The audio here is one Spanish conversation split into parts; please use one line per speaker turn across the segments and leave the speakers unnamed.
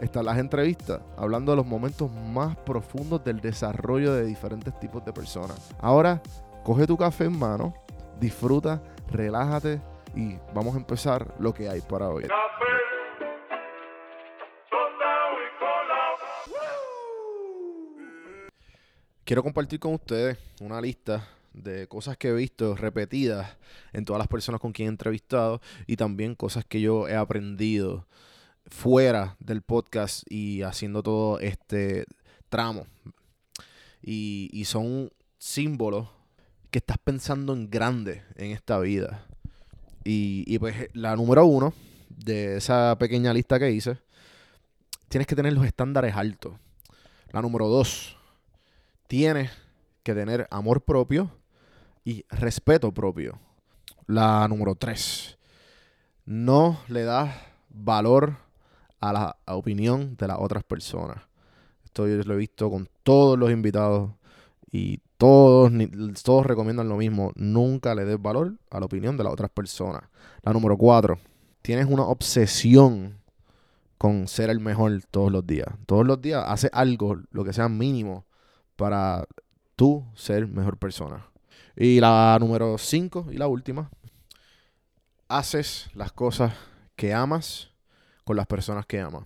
están las entrevistas, hablando de los momentos más profundos del desarrollo de diferentes tipos de personas. Ahora, coge tu café en mano, disfruta, relájate y vamos a empezar lo que hay para hoy. Quiero compartir con ustedes una lista de cosas que he visto repetidas en todas las personas con quien he entrevistado y también cosas que yo he aprendido fuera del podcast y haciendo todo este tramo. Y, y son símbolos que estás pensando en grande en esta vida. Y, y pues la número uno de esa pequeña lista que hice, tienes que tener los estándares altos. La número dos, tienes que tener amor propio y respeto propio. La número tres, no le das valor a la opinión de las otras personas. Esto yo lo he visto con todos los invitados y todos, todos recomiendan lo mismo. Nunca le des valor a la opinión de las otras personas. La número cuatro, tienes una obsesión con ser el mejor todos los días. Todos los días haces algo, lo que sea mínimo, para tú ser mejor persona. Y la número cinco y la última, haces las cosas que amas con las personas que amas.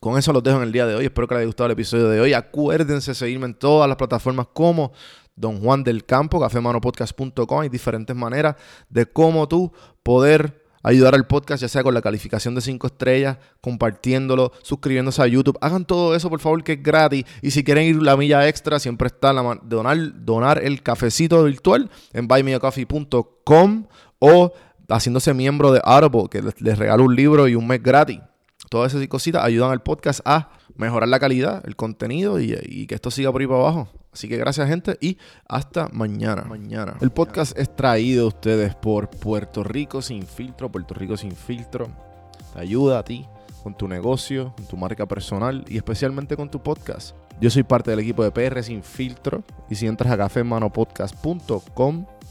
Con eso los dejo en el día de hoy. Espero que les haya gustado el episodio de hoy. Acuérdense de seguirme en todas las plataformas como Don Juan del Campo, cafemanopodcast.com. Hay diferentes maneras de cómo tú poder ayudar al podcast, ya sea con la calificación de 5 estrellas, compartiéndolo, suscribiéndose a YouTube. Hagan todo eso, por favor, que es gratis. Y si quieren ir la milla extra, siempre está la donar, donar el cafecito virtual en buymeacoffee.com o haciéndose miembro de Audible, que les, regalo un libro y un mes gratis. Todas esas cositas ayudan al podcast a mejorar la calidad, el contenido y, que esto siga por ahí para abajo. Así que gracias, gente, y hasta mañana. Mañana. El podcast es traído a ustedes por Puerto Rico Sin Filtro. Puerto Rico Sin Filtro te ayuda a ti con tu negocio, con tu marca personal y especialmente con tu podcast. Yo soy parte del equipo de PR Sin Filtro y si entras a cafemanopodcast.com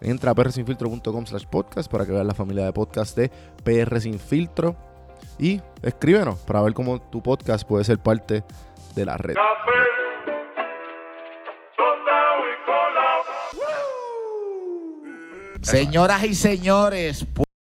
Entra a prsinfiltro.com slash podcast para que veas la familia de podcast de PR Sin Filtro y escríbenos para ver cómo tu podcast puede ser parte de la red.
Señoras y señores,